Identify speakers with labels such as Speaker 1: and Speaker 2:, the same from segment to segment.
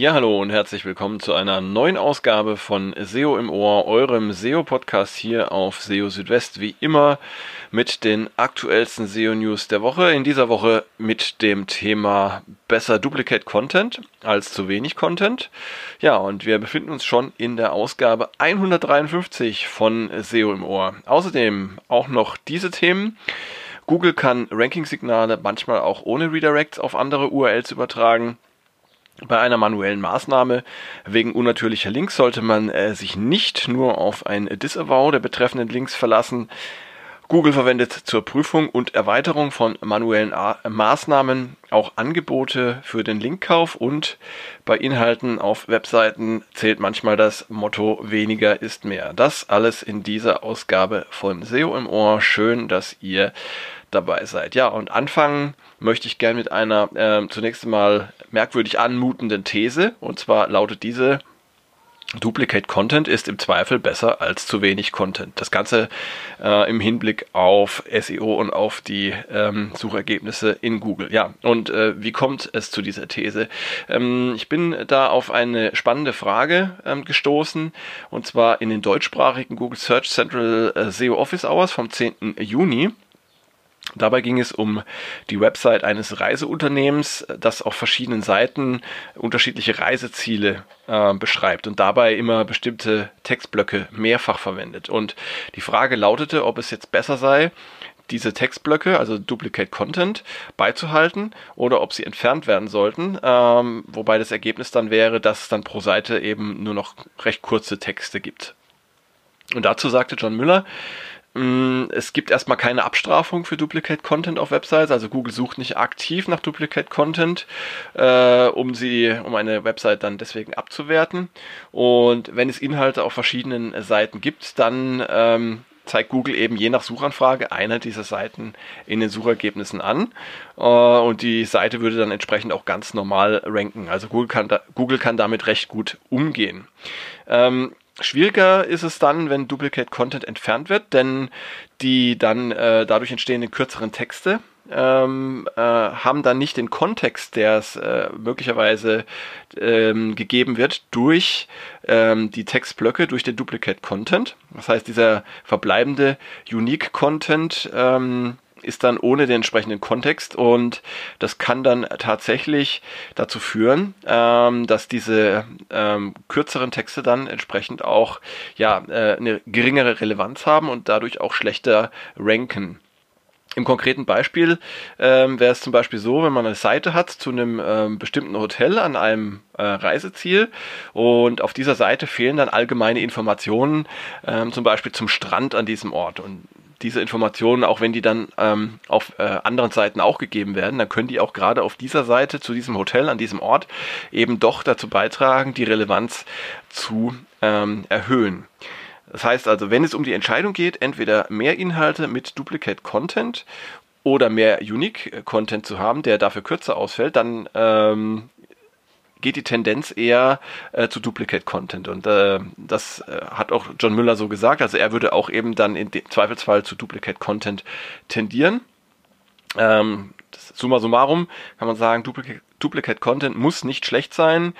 Speaker 1: Ja, hallo und herzlich willkommen zu einer neuen Ausgabe von SEO im Ohr, eurem SEO-Podcast hier auf SEO Südwest, wie immer mit den aktuellsten SEO-News der Woche. In dieser Woche mit dem Thema besser Duplicate Content als zu wenig Content. Ja, und wir befinden uns schon in der Ausgabe 153 von SEO im Ohr. Außerdem auch noch diese Themen. Google kann Ranking-Signale manchmal auch ohne Redirects auf andere URLs übertragen. Bei einer manuellen Maßnahme wegen unnatürlicher Links sollte man äh, sich nicht nur auf ein Disavow der betreffenden Links verlassen. Google verwendet zur Prüfung und Erweiterung von manuellen A Maßnahmen auch Angebote für den Linkkauf und bei Inhalten auf Webseiten zählt manchmal das Motto weniger ist mehr. Das alles in dieser Ausgabe von SEO im Ohr. Schön, dass ihr dabei seid. Ja, und anfangen möchte ich gerne mit einer äh, zunächst einmal merkwürdig anmutenden These. Und zwar lautet diese, Duplicate Content ist im Zweifel besser als zu wenig Content. Das Ganze äh, im Hinblick auf SEO und auf die ähm, Suchergebnisse in Google. Ja, und äh, wie kommt es zu dieser These? Ähm, ich bin da auf eine spannende Frage ähm, gestoßen und zwar in den deutschsprachigen Google Search Central äh, SEO Office Hours vom 10. Juni. Dabei ging es um die Website eines Reiseunternehmens, das auf verschiedenen Seiten unterschiedliche Reiseziele äh, beschreibt und dabei immer bestimmte Textblöcke mehrfach verwendet. Und die Frage lautete, ob es jetzt besser sei, diese Textblöcke, also Duplicate Content, beizuhalten oder ob sie entfernt werden sollten, ähm, wobei das Ergebnis dann wäre, dass es dann pro Seite eben nur noch recht kurze Texte gibt. Und dazu sagte John Müller, es gibt erstmal keine Abstrafung für Duplicate Content auf Websites, also Google sucht nicht aktiv nach Duplicate Content, äh, um sie, um eine Website dann deswegen abzuwerten. Und wenn es Inhalte auf verschiedenen Seiten gibt, dann ähm, zeigt Google eben je nach Suchanfrage eine dieser Seiten in den Suchergebnissen an äh, und die Seite würde dann entsprechend auch ganz normal ranken. Also Google kann, da, Google kann damit recht gut umgehen. Ähm, Schwieriger ist es dann, wenn Duplicate Content entfernt wird, denn die dann äh, dadurch entstehenden kürzeren Texte ähm, äh, haben dann nicht den Kontext, der es äh, möglicherweise ähm, gegeben wird durch ähm, die Textblöcke, durch den Duplicate Content. Das heißt, dieser verbleibende Unique Content ähm, ist dann ohne den entsprechenden Kontext und das kann dann tatsächlich dazu führen, ähm, dass diese ähm, kürzeren Texte dann entsprechend auch ja äh, eine geringere Relevanz haben und dadurch auch schlechter ranken. Im konkreten Beispiel ähm, wäre es zum Beispiel so, wenn man eine Seite hat zu einem ähm, bestimmten Hotel an einem äh, Reiseziel und auf dieser Seite fehlen dann allgemeine Informationen, ähm, zum Beispiel zum Strand an diesem Ort. Und diese Informationen, auch wenn die dann ähm, auf äh, anderen Seiten auch gegeben werden, dann können die auch gerade auf dieser Seite zu diesem Hotel, an diesem Ort, eben doch dazu beitragen, die Relevanz zu ähm, erhöhen. Das heißt also, wenn es um die Entscheidung geht, entweder mehr Inhalte mit Duplicate Content oder mehr Unique Content zu haben, der dafür kürzer ausfällt, dann ähm, geht die Tendenz eher äh, zu Duplicate Content. Und äh, das äh, hat auch John Müller so gesagt. Also er würde auch eben dann im Zweifelsfall zu Duplicate Content tendieren. Ähm, summa summarum kann man sagen, Duplicate, Duplicate Content muss nicht schlecht sein,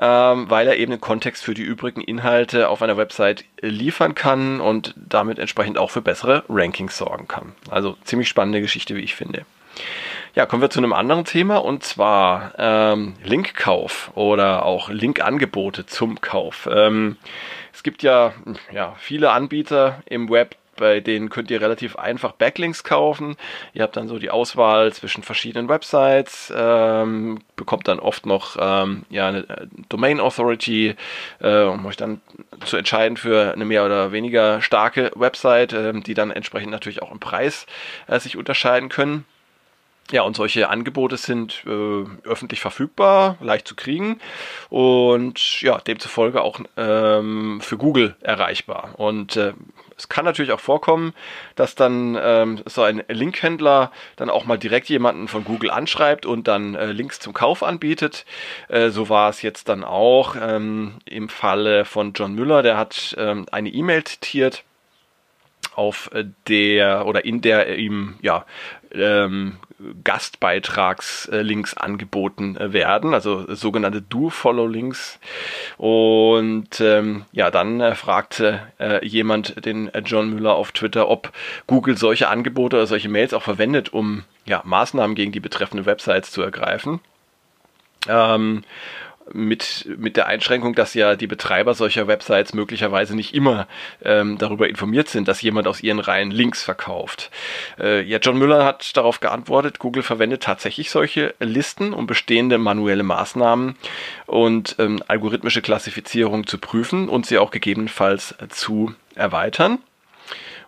Speaker 1: ähm, weil er eben den Kontext für die übrigen Inhalte auf einer Website liefern kann und damit entsprechend auch für bessere Rankings sorgen kann. Also ziemlich spannende Geschichte, wie ich finde. Ja, kommen wir zu einem anderen Thema und zwar ähm, Linkkauf oder auch Linkangebote zum Kauf. Ähm, es gibt ja, ja viele Anbieter im Web, bei denen könnt ihr relativ einfach Backlinks kaufen. Ihr habt dann so die Auswahl zwischen verschiedenen Websites, ähm, bekommt dann oft noch ähm, ja, eine äh, Domain Authority, äh, um euch dann zu entscheiden für eine mehr oder weniger starke Website, äh, die dann entsprechend natürlich auch im Preis äh, sich unterscheiden können. Ja, und solche Angebote sind äh, öffentlich verfügbar, leicht zu kriegen und ja, demzufolge auch ähm, für Google erreichbar. Und äh, es kann natürlich auch vorkommen, dass dann ähm, so ein Linkhändler dann auch mal direkt jemanden von Google anschreibt und dann äh, Links zum Kauf anbietet. Äh, so war es jetzt dann auch ähm, im Falle von John Müller, der hat ähm, eine E-Mail zitiert auf der oder in der ihm ja ähm, Gastbeitragslinks angeboten äh, werden, also sogenannte Do-Follow-Links. Und ähm, ja, dann äh, fragte äh, jemand den äh, John Müller auf Twitter, ob Google solche Angebote oder solche Mails auch verwendet, um ja, Maßnahmen gegen die betreffenden Websites zu ergreifen. Ähm, mit, mit der Einschränkung, dass ja die Betreiber solcher Websites möglicherweise nicht immer ähm, darüber informiert sind, dass jemand aus ihren Reihen Links verkauft. Äh, ja, John Müller hat darauf geantwortet, Google verwendet tatsächlich solche Listen, um bestehende manuelle Maßnahmen und ähm, algorithmische Klassifizierung zu prüfen und sie auch gegebenenfalls zu erweitern.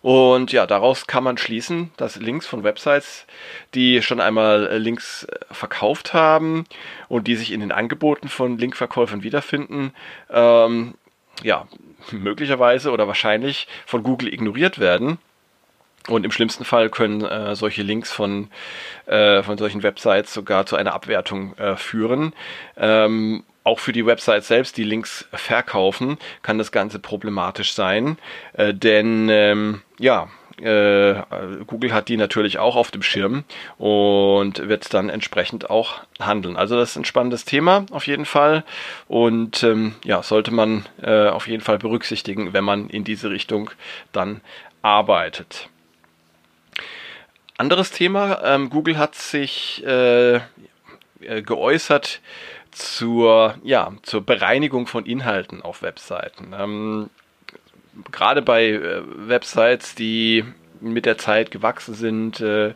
Speaker 1: Und ja, daraus kann man schließen, dass Links von Websites, die schon einmal äh, Links äh, verkauft haben und die sich in den Angeboten von Linkverkäufern wiederfinden, ähm, ja, möglicherweise oder wahrscheinlich von Google ignoriert werden. Und im schlimmsten Fall können äh, solche Links von, äh, von solchen Websites sogar zu einer Abwertung äh, führen. Ähm, auch für die Website selbst, die Links verkaufen, kann das Ganze problematisch sein. Äh, denn ähm, ja, äh, Google hat die natürlich auch auf dem Schirm und wird dann entsprechend auch handeln. Also das ist ein spannendes Thema auf jeden Fall und ähm, ja, sollte man äh, auf jeden Fall berücksichtigen, wenn man in diese Richtung dann arbeitet. Anderes Thema, ähm, Google hat sich äh, äh geäußert zur, ja, zur Bereinigung von Inhalten auf Webseiten. Ähm, Gerade bei äh, Websites, die mit der Zeit gewachsen sind äh,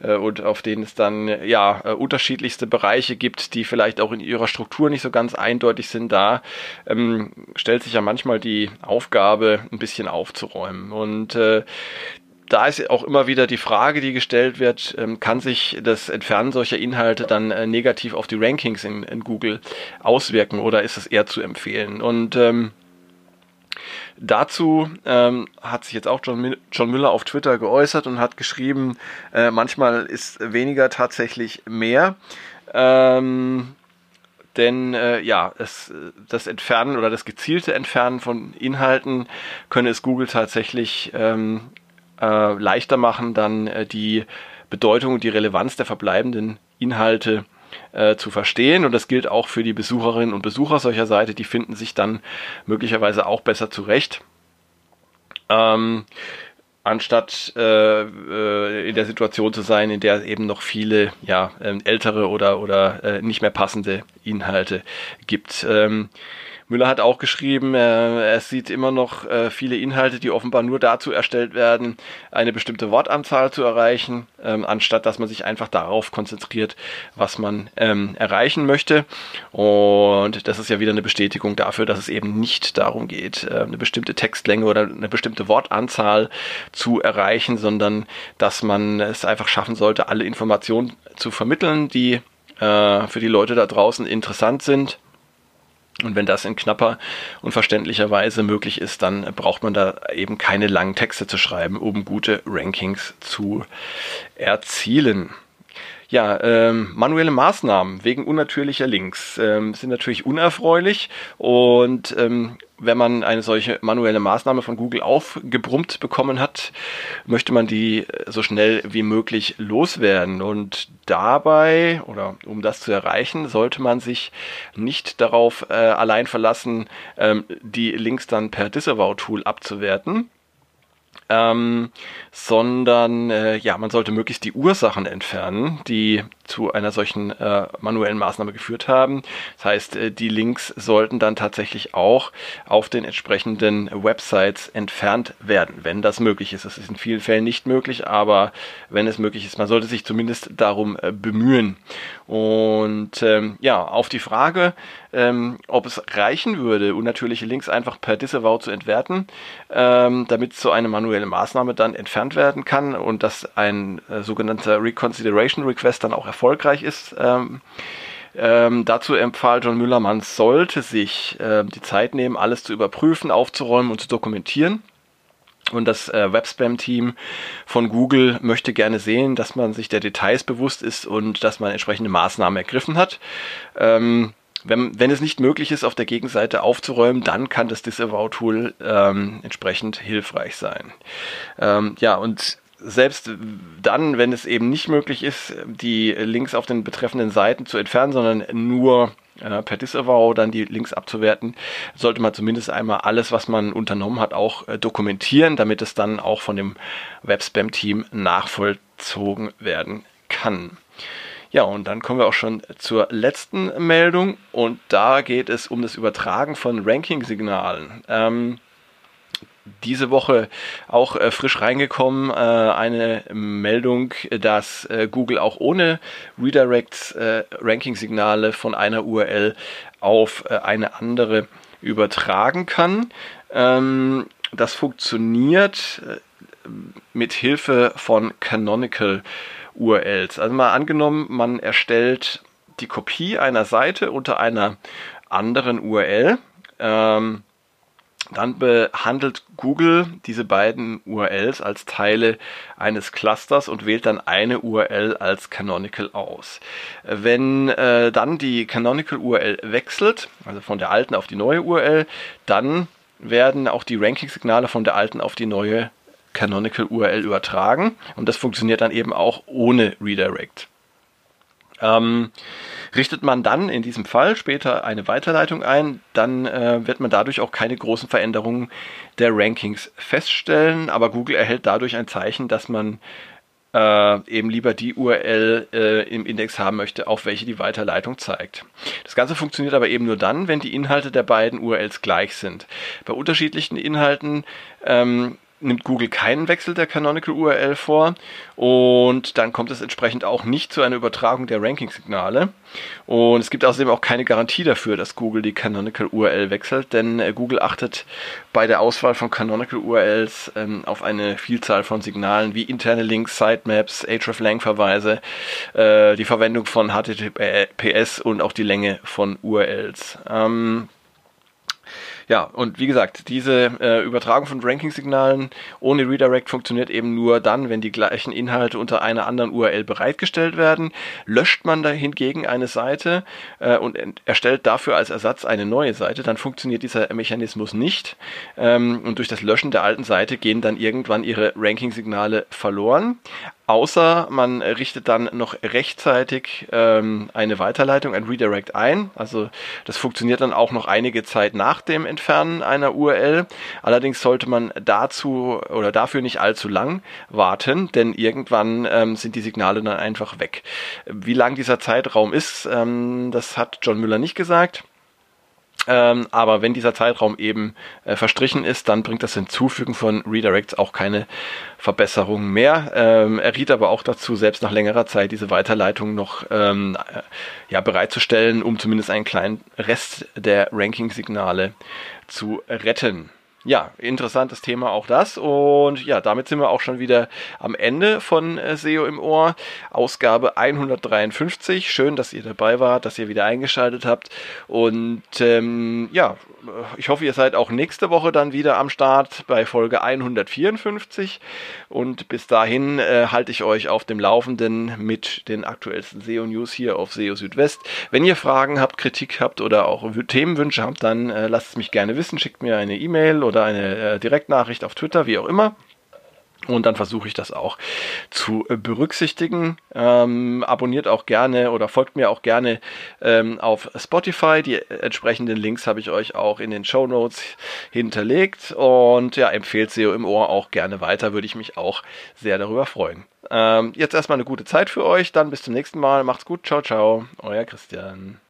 Speaker 1: äh, und auf denen es dann ja äh, unterschiedlichste Bereiche gibt, die vielleicht auch in ihrer Struktur nicht so ganz eindeutig sind, da ähm, stellt sich ja manchmal die Aufgabe, ein bisschen aufzuräumen. Und äh, da ist auch immer wieder die Frage, die gestellt wird, ähm, kann sich das Entfernen solcher Inhalte dann äh, negativ auf die Rankings in, in, Google auswirken oder ist es eher zu empfehlen? Und ähm, dazu ähm, hat sich jetzt auch John, John, Müller auf Twitter geäußert und hat geschrieben, äh, manchmal ist weniger tatsächlich mehr. Ähm, denn äh, ja, es, das Entfernen oder das gezielte Entfernen von Inhalten könne es Google tatsächlich ähm, äh, leichter machen, dann äh, die Bedeutung und die Relevanz der verbleibenden Inhalte äh, zu verstehen. Und das gilt auch für die Besucherinnen und Besucher solcher Seite. Die finden sich dann möglicherweise auch besser zurecht. Ähm, anstatt äh, äh, in der Situation zu sein, in der es eben noch viele ja, ähm, ältere oder, oder äh, nicht mehr passende Inhalte gibt. Ähm, Müller hat auch geschrieben, äh, es sieht immer noch äh, viele Inhalte, die offenbar nur dazu erstellt werden, eine bestimmte Wortanzahl zu erreichen, ähm, anstatt dass man sich einfach darauf konzentriert, was man ähm, erreichen möchte. Und das ist ja wieder eine Bestätigung dafür, dass es eben nicht darum geht, äh, eine bestimmte Textlänge oder eine bestimmte Wortanzahl zu erreichen, sondern dass man es einfach schaffen sollte, alle Informationen zu vermitteln, die äh, für die Leute da draußen interessant sind und wenn das in knapper und verständlicher Weise möglich ist, dann braucht man da eben keine langen Texte zu schreiben, um gute Rankings zu erzielen. Ja, ähm, manuelle Maßnahmen wegen unnatürlicher Links ähm, sind natürlich unerfreulich und ähm, wenn man eine solche manuelle Maßnahme von Google aufgebrummt bekommen hat, möchte man die so schnell wie möglich loswerden. Und dabei, oder um das zu erreichen, sollte man sich nicht darauf äh, allein verlassen, ähm, die Links dann per Disavow-Tool abzuwerten, ähm, sondern äh, ja, man sollte möglichst die Ursachen entfernen, die zu einer solchen äh, manuellen Maßnahme geführt haben. Das heißt, äh, die Links sollten dann tatsächlich auch auf den entsprechenden Websites entfernt werden, wenn das möglich ist. Das ist in vielen Fällen nicht möglich, aber wenn es möglich ist, man sollte sich zumindest darum äh, bemühen. Und ähm, ja, auf die Frage, ähm, ob es reichen würde, unnatürliche Links einfach per Disavow zu entwerten, ähm, damit so eine manuelle Maßnahme dann entfernt werden kann und dass ein äh, sogenannter Reconsideration Request dann auch erfolgreich ist. Ähm, ähm, dazu empfahl John Müller, man sollte sich äh, die Zeit nehmen, alles zu überprüfen, aufzuräumen und zu dokumentieren. Und das äh, Webspam-Team von Google möchte gerne sehen, dass man sich der Details bewusst ist und dass man entsprechende Maßnahmen ergriffen hat. Ähm, wenn, wenn es nicht möglich ist, auf der Gegenseite aufzuräumen, dann kann das Disavow-Tool ähm, entsprechend hilfreich sein. Ähm, ja, und selbst dann, wenn es eben nicht möglich ist, die Links auf den betreffenden Seiten zu entfernen, sondern nur äh, per Disavow dann die Links abzuwerten, sollte man zumindest einmal alles, was man unternommen hat, auch äh, dokumentieren, damit es dann auch von dem Webspam-Team nachvollzogen werden kann. Ja, und dann kommen wir auch schon zur letzten Meldung und da geht es um das Übertragen von Ranking-Signalen. Ähm, diese Woche auch äh, frisch reingekommen, äh, eine Meldung, dass äh, Google auch ohne Redirects äh, Ranking-Signale von einer URL auf äh, eine andere übertragen kann. Ähm, das funktioniert äh, mit Hilfe von Canonical URLs. Also mal angenommen, man erstellt die Kopie einer Seite unter einer anderen URL. Ähm, dann behandelt Google diese beiden URLs als Teile eines Clusters und wählt dann eine URL als Canonical aus. Wenn äh, dann die Canonical URL wechselt, also von der alten auf die neue URL, dann werden auch die Ranking-Signale von der alten auf die neue Canonical URL übertragen und das funktioniert dann eben auch ohne Redirect. Ähm, richtet man dann in diesem Fall später eine Weiterleitung ein, dann äh, wird man dadurch auch keine großen Veränderungen der Rankings feststellen, aber Google erhält dadurch ein Zeichen, dass man äh, eben lieber die URL äh, im Index haben möchte, auf welche die Weiterleitung zeigt. Das Ganze funktioniert aber eben nur dann, wenn die Inhalte der beiden URLs gleich sind. Bei unterschiedlichen Inhalten ähm, nimmt Google keinen Wechsel der Canonical URL vor und dann kommt es entsprechend auch nicht zu einer Übertragung der Ranking-Signale. Und es gibt außerdem auch keine Garantie dafür, dass Google die Canonical URL wechselt, denn äh, Google achtet bei der Auswahl von Canonical URLs ähm, auf eine Vielzahl von Signalen wie interne Links, Sitemaps, hreflang-Verweise, äh, die Verwendung von HTTPS und auch die Länge von URLs. Ähm, ja, und wie gesagt, diese äh, Übertragung von Ranking-Signalen ohne Redirect funktioniert eben nur dann, wenn die gleichen Inhalte unter einer anderen URL bereitgestellt werden. Löscht man da hingegen eine Seite äh, und erstellt dafür als Ersatz eine neue Seite, dann funktioniert dieser Mechanismus nicht. Ähm, und durch das Löschen der alten Seite gehen dann irgendwann ihre Ranking-Signale verloren außer man richtet dann noch rechtzeitig ähm, eine Weiterleitung, ein Redirect ein. Also das funktioniert dann auch noch einige Zeit nach dem Entfernen einer URL. Allerdings sollte man dazu oder dafür nicht allzu lang warten, denn irgendwann ähm, sind die Signale dann einfach weg. Wie lang dieser Zeitraum ist, ähm, das hat John Müller nicht gesagt. Ähm, aber wenn dieser Zeitraum eben äh, verstrichen ist, dann bringt das Hinzufügen von Redirects auch keine Verbesserung mehr. Ähm, er riet aber auch dazu, selbst nach längerer Zeit diese Weiterleitung noch ähm, äh, ja, bereitzustellen, um zumindest einen kleinen Rest der Ranking-Signale zu retten ja, interessantes Thema auch das. Und ja, damit sind wir auch schon wieder am Ende von äh, SEO im Ohr. Ausgabe 153. Schön, dass ihr dabei wart, dass ihr wieder eingeschaltet habt. Und ähm, ja, ich hoffe, ihr seid auch nächste Woche dann wieder am Start bei Folge 154. Und bis dahin äh, halte ich euch auf dem Laufenden mit den aktuellsten SEO-News hier auf SEO Südwest. Wenn ihr Fragen habt, Kritik habt oder auch Themenwünsche habt, dann äh, lasst es mich gerne wissen. Schickt mir eine E-Mail oder eine äh, Direktnachricht auf Twitter, wie auch immer. Und dann versuche ich das auch zu äh, berücksichtigen. Ähm, abonniert auch gerne oder folgt mir auch gerne ähm, auf Spotify. Die entsprechenden Links habe ich euch auch in den Show Notes hinterlegt. Und ja, empfehlt SEO im Ohr auch gerne weiter. Würde ich mich auch sehr darüber freuen. Ähm, jetzt erstmal eine gute Zeit für euch. Dann bis zum nächsten Mal. Macht's gut. Ciao, ciao. Euer Christian.